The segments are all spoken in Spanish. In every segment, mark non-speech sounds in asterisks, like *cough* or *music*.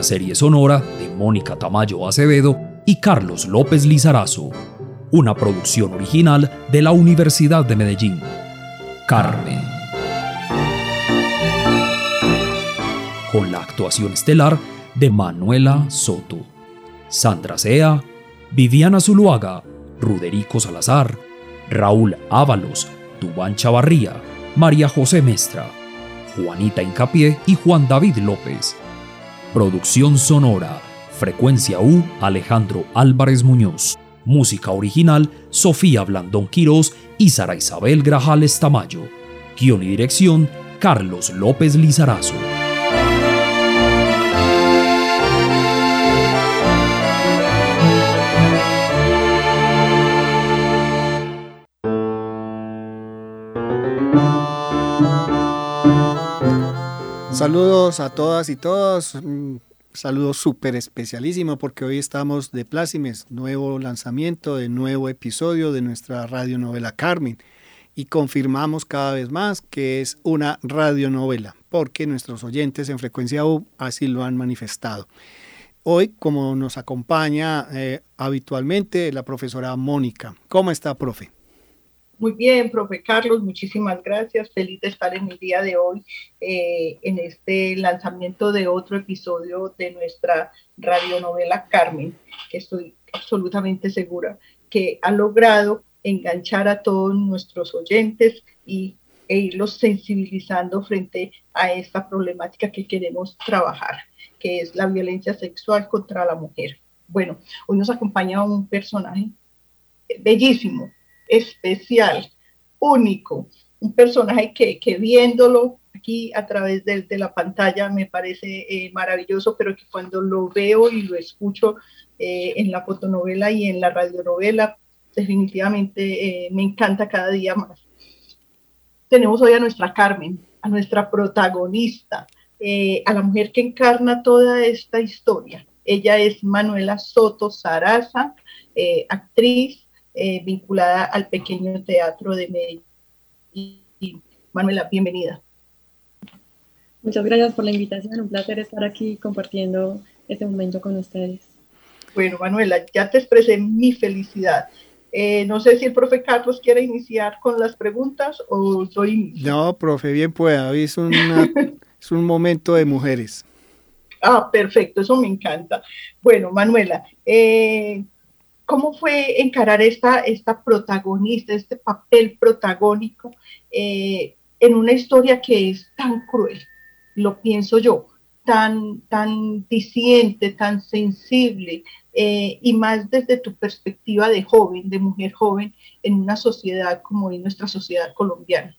una serie sonora de Mónica Tamayo Acevedo y Carlos López Lizarazo, una producción original de la Universidad de Medellín. Carmen. Con la actuación estelar de Manuela Soto, Sandra Sea, Viviana Zuluaga, Ruderico Salazar, Raúl Ábalos, Dubán Chavarría, María José Mestra, Juanita Incapié y Juan David López. Producción sonora, Frecuencia U, Alejandro Álvarez Muñoz. Música original, Sofía Blandón Quirós y Sara Isabel Grajales Tamayo. Guión y dirección, Carlos López Lizarazo. Saludos a todas y todos. Un saludo súper especialísimo porque hoy estamos de plácimes, nuevo lanzamiento de nuevo episodio de nuestra radionovela Carmen. Y confirmamos cada vez más que es una radionovela, porque nuestros oyentes en frecuencia U así lo han manifestado. Hoy, como nos acompaña eh, habitualmente, la profesora Mónica. ¿Cómo está, profe? Muy bien, profe Carlos, muchísimas gracias. Feliz de estar en el día de hoy eh, en este lanzamiento de otro episodio de nuestra radionovela Carmen, que estoy absolutamente segura que ha logrado enganchar a todos nuestros oyentes y, e irlos sensibilizando frente a esta problemática que queremos trabajar, que es la violencia sexual contra la mujer. Bueno, hoy nos acompaña un personaje bellísimo, especial, único, un personaje que, que viéndolo aquí a través de, la pantalla me parece eh, maravilloso, pero que cuando lo veo y lo escucho eh, en la fotonovela y en la radionovela, definitivamente eh, me encanta cada día más. Tenemos hoy a nuestra Carmen, a nuestra protagonista, a la mujer que encarna toda esta historia. Ella es Manuela Soto Saraza, actriz, eh, vinculada al pequeño teatro de Medellín. Manuela, bienvenida. Muchas gracias por la invitación, un placer estar aquí compartiendo este momento con ustedes. Bueno, Manuela, ya te expresé mi felicidad. Eh, no sé si el profe Carlos quiere iniciar con las preguntas o soy... No, profe, bien pueda. Hoy es, *laughs* es un momento de mujeres. Ah, perfecto, eso me encanta. Bueno, Manuela, eh, ¿Cómo fue encarar esta, esta protagonista, este papel protagónico eh, en una historia que es tan cruel? Lo pienso yo, tan, tan diciente, tan sensible, eh, y más desde tu perspectiva de joven, de mujer joven, en una sociedad como es nuestra sociedad colombiana.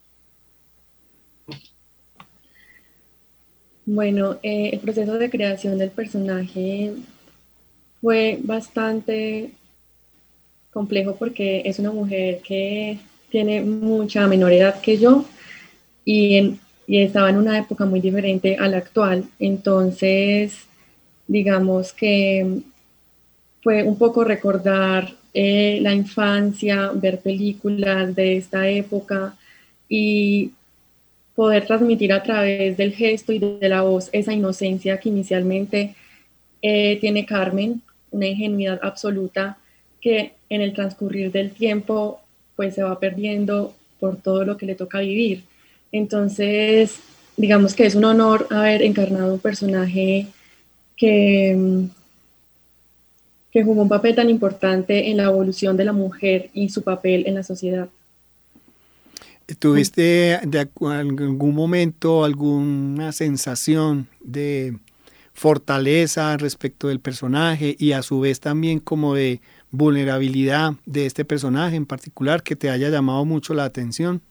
Bueno, eh, el proceso de creación del personaje fue bastante complejo porque es una mujer que tiene mucha menor edad que yo y, estaba en una época muy diferente a la actual. Entonces, digamos que fue un poco recordar eh, la infancia, ver películas de esta época y poder transmitir a través del gesto y de la voz esa inocencia que inicialmente eh, tiene Carmen, una ingenuidad absoluta que en el transcurrir del tiempo pues se va perdiendo por todo lo que le toca vivir. Entonces, digamos que es un honor haber encarnado un personaje que, que jugó un papel tan importante en la evolución de la mujer y su papel en la sociedad. ¿Tuviste de algún momento alguna sensación de fortaleza respecto del personaje y a su vez también como de vulnerabilidad de este personaje en particular que te haya llamado mucho la atención?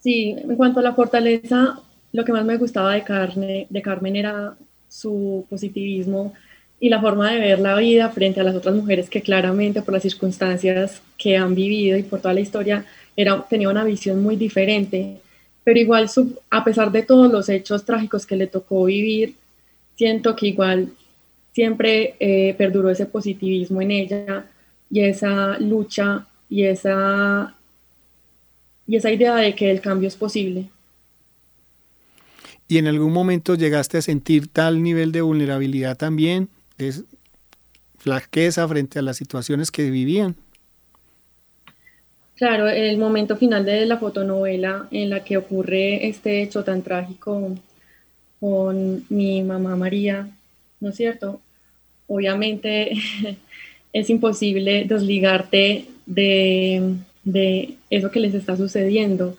Sí, en cuanto a la fortaleza, lo que más me gustaba de, Carne, de Carmen era su positivismo y la forma de ver la vida frente a las otras mujeres que claramente por las circunstancias que han vivido y por toda la historia era, tenía una visión muy diferente. Pero igual, a pesar de todos los hechos trágicos que le tocó vivir, siento que igual siempre eh, perduró ese positivismo en ella y esa lucha y esa, y esa idea de que el cambio es posible. y en algún momento llegaste a sentir tal nivel de vulnerabilidad también, es flaqueza frente a las situaciones que vivían. Claro, el momento final de la fotonovela en la que ocurre este hecho tan trágico con mi mamá María, ¿no es cierto? Obviamente *laughs* es imposible desligarte de, de eso que les está sucediendo.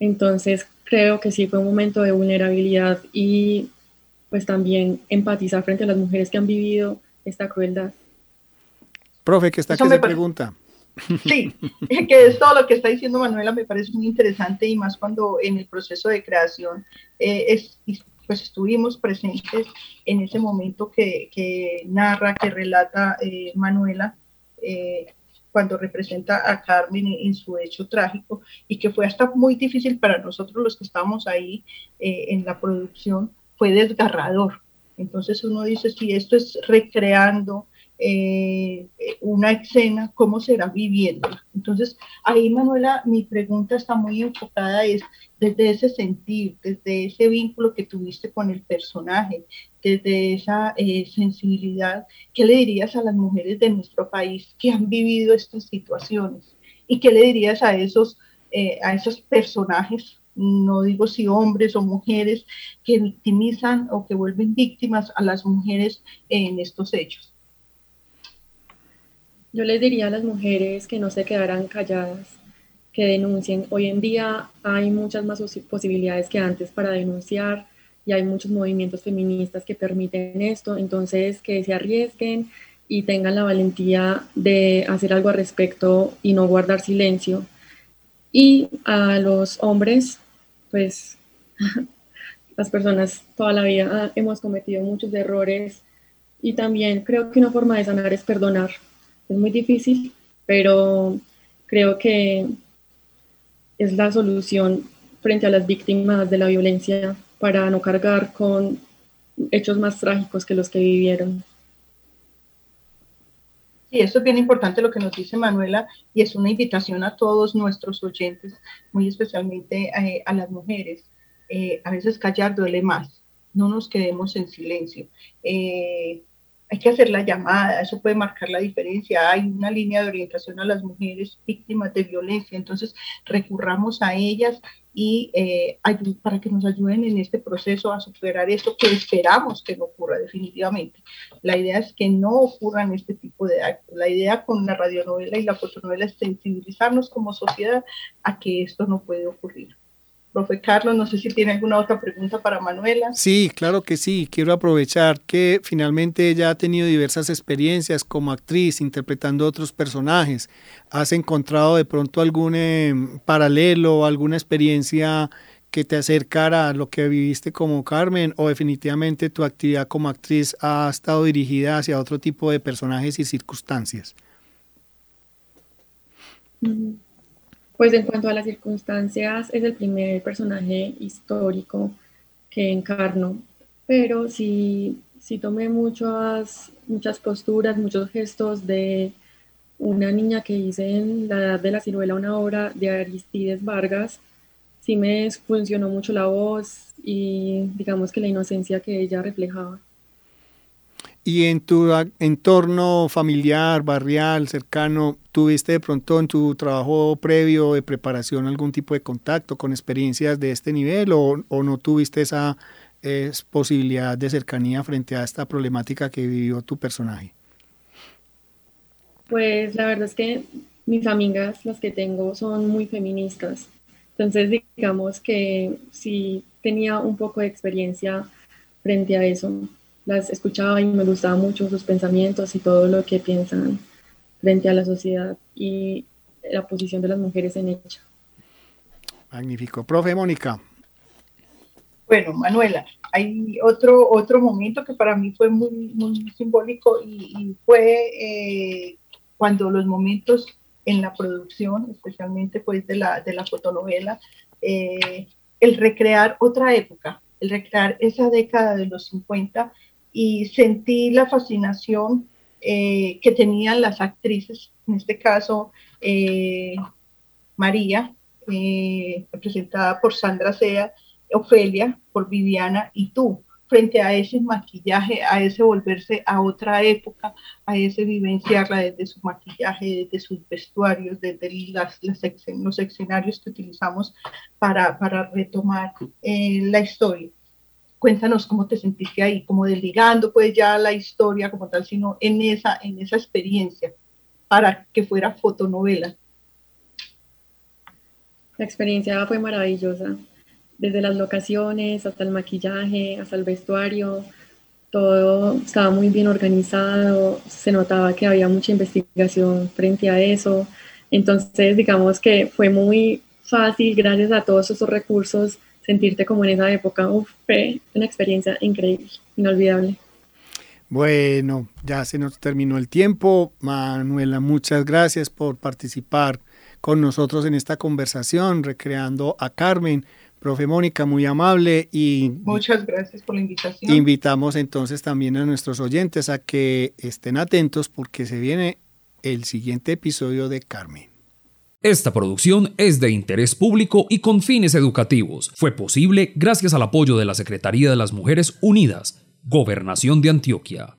Entonces creo que sí fue un momento de vulnerabilidad y pues también empatizar frente a las mujeres que han vivido esta crueldad. Profe, que está aquí se pregunta. Sí, *laughs* *laughs* que es todo lo que está diciendo Manuela me parece muy interesante y más cuando en el proceso de creación eh, es, pues estuvimos presentes en ese momento que, que narra, que relata eh, Manuela eh, cuando representa a Carmen en, su hecho trágico y que fue hasta muy difícil para nosotros los que estamos ahí en la producción, fue desgarrador. Entonces uno dice, si esto es recreando eh, una escena, ¿cómo será viviéndola? Entonces, ahí, Manuela, mi pregunta está muy enfocada, es desde ese sentir, desde ese vínculo que tuviste con el personaje, desde esa eh, sensibilidad, ¿qué le dirías a las mujeres de nuestro país que han vivido estas situaciones? ¿Y qué le dirías a esos, eh, a esos personajes no digo si hombres o mujeres que victimizan o que vuelven víctimas a las mujeres en estos hechos. Yo les diría a las mujeres que no se quedaran calladas, que denuncien. Hoy en día hay muchas más posibilidades que antes para denunciar y hay muchos movimientos feministas que permiten esto, entonces que se arriesguen y tengan la valentía de hacer algo al respecto y no guardar silencio. Y a los hombres, pues *laughs* las personas toda la vida hemos cometido muchos errores y también creo que una forma de sanar es perdonar es muy difícil, pero creo que es la solución frente a las víctimas de la violencia para no cargar con hechos más trágicos que los que vivieron. Sí, esto es bien importante lo que nos dice Manuela y es una invitación a todos nuestros oyentes, muy especialmente eh, a las mujeres. Eh, a veces callar duele más, no nos quedemos en silencio. Eh, hay que hacer la llamada, eso puede marcar la diferencia. Hay una línea de orientación a las mujeres víctimas de violencia, entonces recurramos a ellas y eh, para que nos ayuden en este proceso a superar esto que esperamos que no ocurra definitivamente. La idea es que no ocurran este tipo de actos. La idea con la radionovela y la fotonovela es sensibilizarnos como sociedad a que esto no puede ocurrir. Profe Carlos, no sé si tiene alguna otra pregunta para Manuela. Sí, claro que sí. Quiero aprovechar que finalmente ella ha tenido diversas experiencias como actriz interpretando otros personajes. ¿Has encontrado de pronto algún eh, paralelo, alguna experiencia que te acercara a lo que viviste como Carmen o definitivamente tu actividad como actriz ha estado dirigida hacia otro tipo de personajes y circunstancias? Mm. Pues en cuanto a las circunstancias, es el primer personaje histórico que encarno, pero sí, sí tomé muchas, muchas posturas, muchos gestos de una niña que hice en la edad de la ciruela una obra de Aristides Vargas. Sí me funcionó mucho la voz y digamos que la inocencia que ella reflejaba. Y en tu entorno familiar, barrial, cercano, ¿tuviste de pronto en tu trabajo previo de preparación algún tipo de contacto con experiencias de este nivel o, no tuviste esa posibilidad de cercanía frente a esta problemática que vivió tu personaje? Pues la verdad es que mis amigas, las que tengo, son muy feministas. Entonces, digamos que sí tenía un poco de experiencia frente a eso las escuchaba y me gustaba mucho sus pensamientos y todo lo que piensan frente a la sociedad y la posición de las mujeres en ella. Magnífico. Profe Mónica. Bueno, Manuela, hay otro, otro momento que para mí fue muy, muy simbólico y, fue eh, cuando los momentos en la producción, especialmente pues de la, de la fotonovela, eh, el recrear otra época, el recrear esa década de los 50 y sentí la fascinación eh, que tenían las actrices, en este caso eh, María, eh, representada por Sandra Sea, Ofelia, por Viviana y tú, frente a ese maquillaje, a ese volverse a otra época, a ese vivenciarla desde su maquillaje, desde sus vestuarios, desde las, los escenarios que utilizamos para, para retomar la historia. Cuéntanos cómo te sentiste ahí, como desligando pues ya la historia como tal, sino en esa, en esa experiencia para que fuera fotonovela. La experiencia fue maravillosa desde las locaciones hasta el maquillaje, hasta el vestuario, todo estaba muy bien organizado, se notaba que había mucha investigación frente a eso, entonces digamos que fue muy fácil gracias a todos esos recursos sentirte como en esa época, Uf, fue una experiencia increíble, inolvidable. Bueno, ya se nos terminó el tiempo. Manuela, muchas gracias por participar con nosotros en esta conversación, recreando a Carmen. Profe Mónica, muy amable y... Muchas gracias por la invitación. Invitamos entonces también a nuestros oyentes a que estén atentos porque se viene el siguiente episodio de Carmen. Esta producción es de interés público y con fines educativos. Fue posible gracias al apoyo de la Secretaría de las Mujeres Unidas, Gobernación de Antioquia.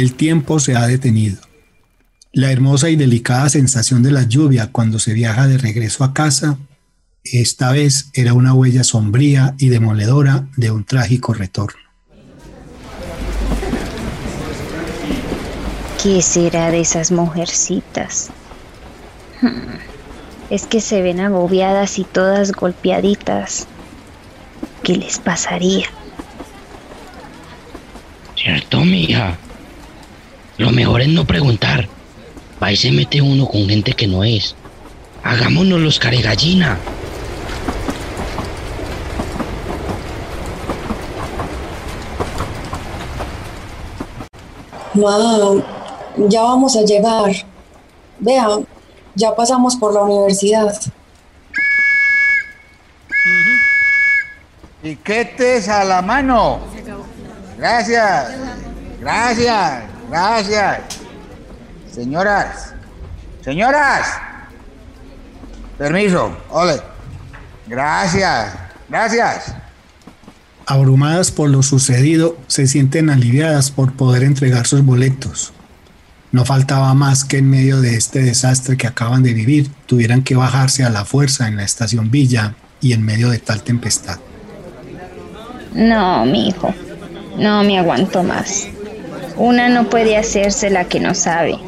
El tiempo se ha detenido. La hermosa y delicada sensación de la lluvia cuando se viaja de regreso a casa, esta vez era una huella sombría y demoledora de un trágico retorno. ¿Qué será de esas mujercitas? Hmm, es que se ven agobiadas y todas golpeaditas. ¿Qué les pasaría? Cierto, mija. Lo mejor es no preguntar. Va y se mete uno con gente que no es. Hagámonos los caregallina. Mam, ya vamos a llegar. Vean, ya pasamos por la universidad. Piquetes a la mano. Gracias. Gracias. Gracias. Señoras, señoras. Permiso, ole. Gracias, gracias. Abrumadas por lo sucedido, se sienten aliviadas por poder entregar sus boletos. No faltaba más que en medio de este desastre que acaban de vivir, tuvieran que bajarse a la fuerza en la estación Villa y en medio de tal tempestad. No, mi hijo, no me aguanto más. Una no puede hacerse la que no sabe.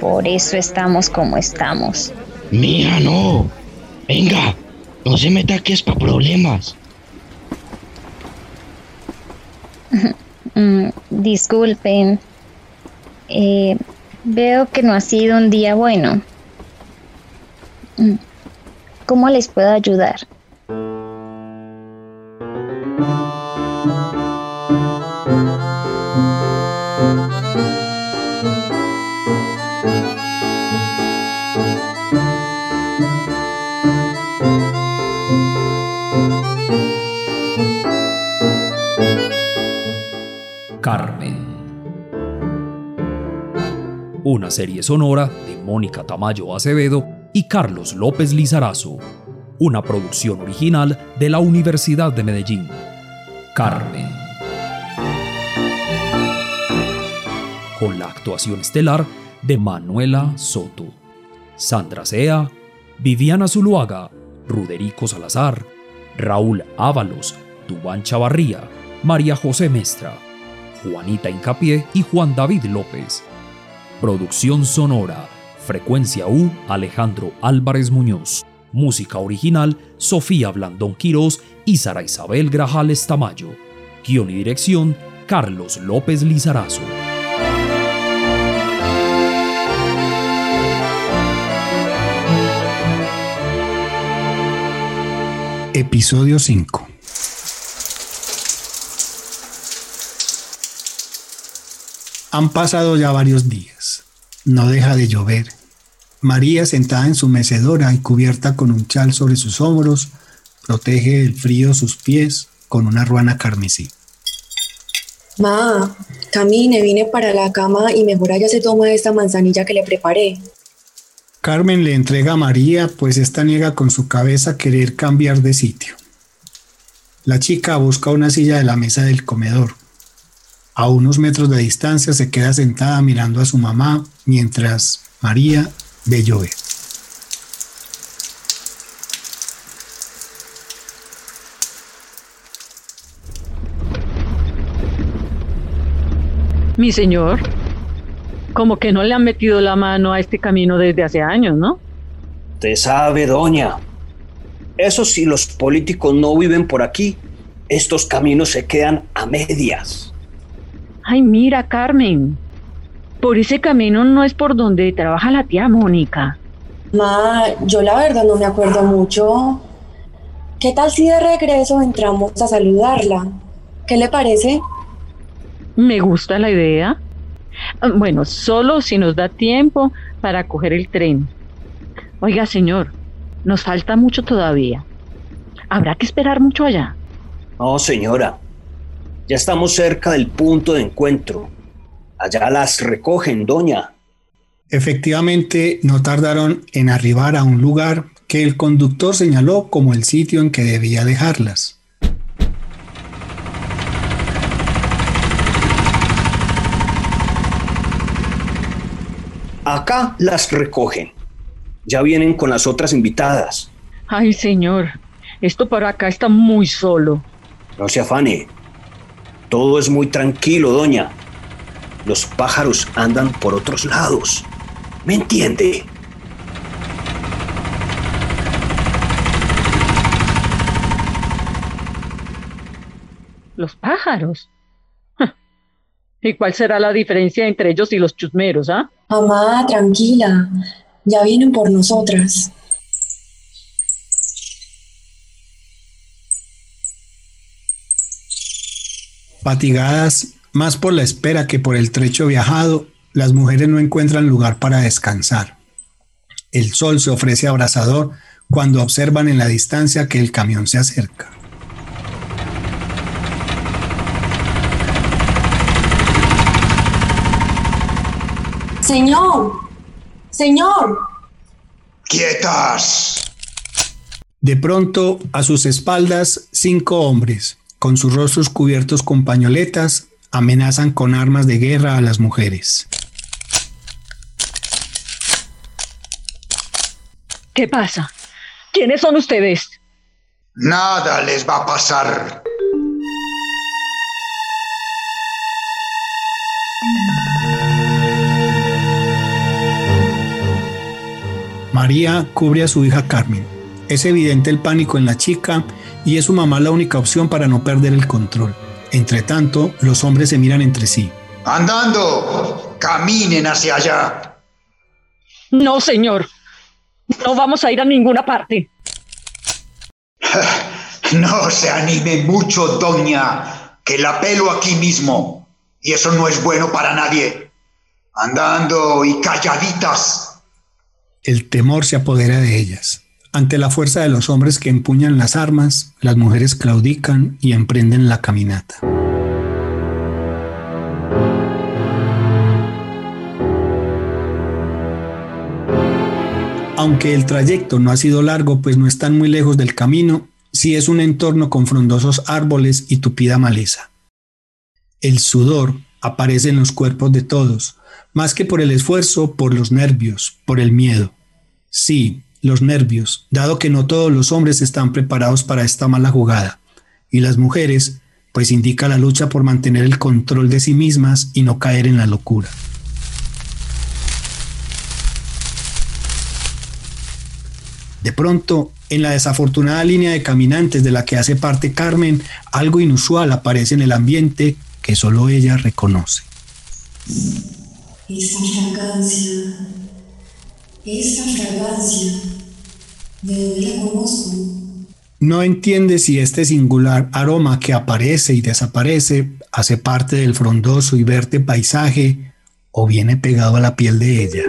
Por eso estamos como estamos. Mía, no. Venga, no se meta aquí es para problemas. *laughs* Mm, disculpen. Eh, veo que no ha sido un día bueno. Mm, ¿Cómo les puedo ayudar? Una serie sonora de Mónica Tamayo Acevedo y Carlos López Lizarazo. Una producción original de la Universidad de Medellín. Carmen. Con la actuación estelar de Manuela Soto, Sandra Sea, Viviana Zuluaga, Ruderico Salazar, Raúl Ábalos, Dubán Chavarría, María José Mestra. Juanita Incapié y Juan David López. Producción sonora. Frecuencia U, Alejandro Álvarez Muñoz. Música original, Sofía Blandón Quirós y Sara Isabel Grajales Tamayo. Guión y dirección, Carlos López Lizarazo. Episodio 5 Han pasado ya varios días. No deja de llover. María, sentada en su mecedora y cubierta con un chal sobre sus hombros, protege del frío sus pies con una ruana carmesí. Ma, camine, vine para la cama y mejor allá se toma esta manzanilla que le preparé. Carmen le entrega a María, pues esta niega con su cabeza querer cambiar de sitio. La chica busca una silla de la mesa del comedor. A unos metros de distancia se queda sentada mirando a su mamá mientras María ve llover. Mi señor, como que no le han metido la mano a este camino desde hace años, ¿no? Te sabe, doña. Eso si los políticos no viven por aquí, estos caminos se quedan a medias. Ay, mira, Carmen. Por ese camino no es por donde trabaja la tía Mónica. Ma, yo la verdad no me acuerdo mucho. ¿Qué tal si de regreso entramos a saludarla? ¿Qué le parece? Me gusta la idea. Bueno, solo si nos da tiempo para coger el tren. Oiga, señor, nos falta mucho todavía. Habrá que esperar mucho allá. No, señora. Ya estamos cerca del punto de encuentro. Allá las recogen, doña. Efectivamente, no tardaron en arribar a un lugar que el conductor señaló como el sitio en que debía dejarlas. Acá las recogen. Ya vienen con las otras invitadas. Ay, señor, esto para acá está muy solo. No se afane. Todo es muy tranquilo, doña. Los pájaros andan por otros lados. ¿Me entiende? Los pájaros. Ja. ¿Y cuál será la diferencia entre ellos y los chusmeros, ah? Mamá, tranquila. Ya vienen por nosotras. Fatigadas más por la espera que por el trecho viajado, las mujeres no encuentran lugar para descansar. El sol se ofrece abrasador cuando observan en la distancia que el camión se acerca. Señor, señor. ¡Quietas! De pronto, a sus espaldas, cinco hombres, con sus rostros cubiertos con pañoletas, amenazan con armas de guerra a las mujeres. ¿Qué pasa? ¿Quiénes son ustedes? Nada les va a pasar. María cubre a su hija Carmen. Es evidente el pánico en la chica y es su mamá la única opción para no perder el control. Entre tanto, los hombres se miran entre sí. Andando, caminen hacia allá. No, señor. No vamos a ir a ninguna parte. *sighs* No se anime mucho, doña, que la pelo aquí mismo. Y eso no es bueno para nadie. Andando y calladitas. El temor se apodera de ellas. Ante la fuerza de los hombres que empuñan las armas, las mujeres claudican y emprenden la caminata. Aunque el trayecto no ha sido largo, pues no están muy lejos del camino, sí es un entorno con frondosos árboles y tupida maleza. El sudor aparece en los cuerpos de todos, más que por el esfuerzo, por los nervios, por el miedo. Sí, los nervios, dado que no todos los hombres están preparados para esta mala jugada, y las mujeres, pues indica la lucha por mantener el control de sí mismas y no caer en la locura. De pronto, en la desafortunada línea de caminantes de la que hace parte Carmen, algo inusual aparece en el ambiente que solo ella reconoce. Esta fragancia. ¿De dónde la conozco? no entiende si este singular aroma que aparece y desaparece hace parte del frondoso y verde paisaje o viene pegado a la piel de ella.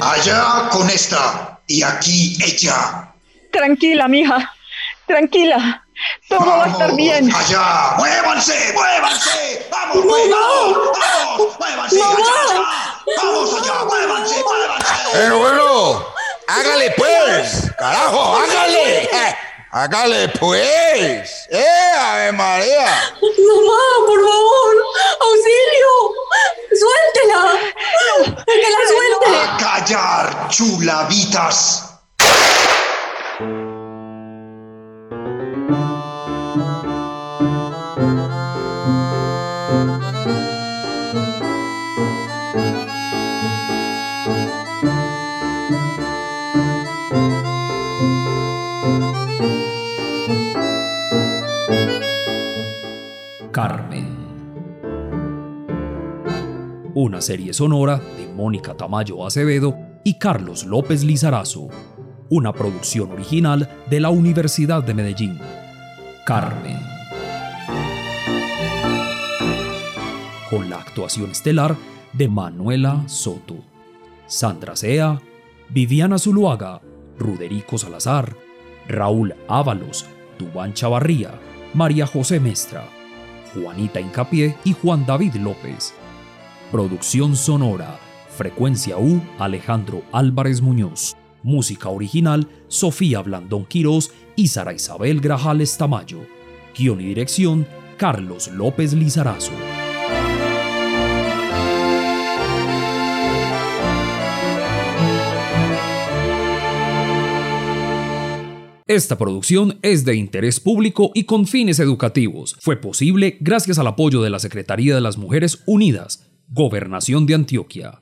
Allá con esta y aquí ella. Tranquila, mija. Tranquila. Todo va a estar bien. Allá, muévanse, muévanse. Vamos, pues, vamos, vamos, muévanse allá. Vamos allá, muévanse, muévanse. Pero bueno, hágale pues. Carajo, hágale. Hágale pues. ¡Eh, Ave María! Mamá, por favor, auxilio. Suéltela. Que la suelte. A callar, chulavitas. Carmen. Una serie sonora de Mónica Tamayo Acevedo y Carlos López Lizarazo. Una producción original de la Universidad de Medellín. Carmen. Con la actuación estelar de Manuela Soto, Sandra Sea, Viviana Zuluaga, Ruderico Salazar, Raúl Ábalos, Dubán Chavarría, María José Mestra, Juanita Incapié y Juan David López. Producción sonora, Frecuencia U, Alejandro Álvarez Muñoz. Música original, Sofía Blandón Quirós y Sara Isabel Grajales Tamayo. Guión y dirección, Carlos López Lizarazo. Esta producción es de interés público y con fines educativos. Fue posible gracias al apoyo de la Secretaría de las Mujeres Unidas, Gobernación de Antioquia.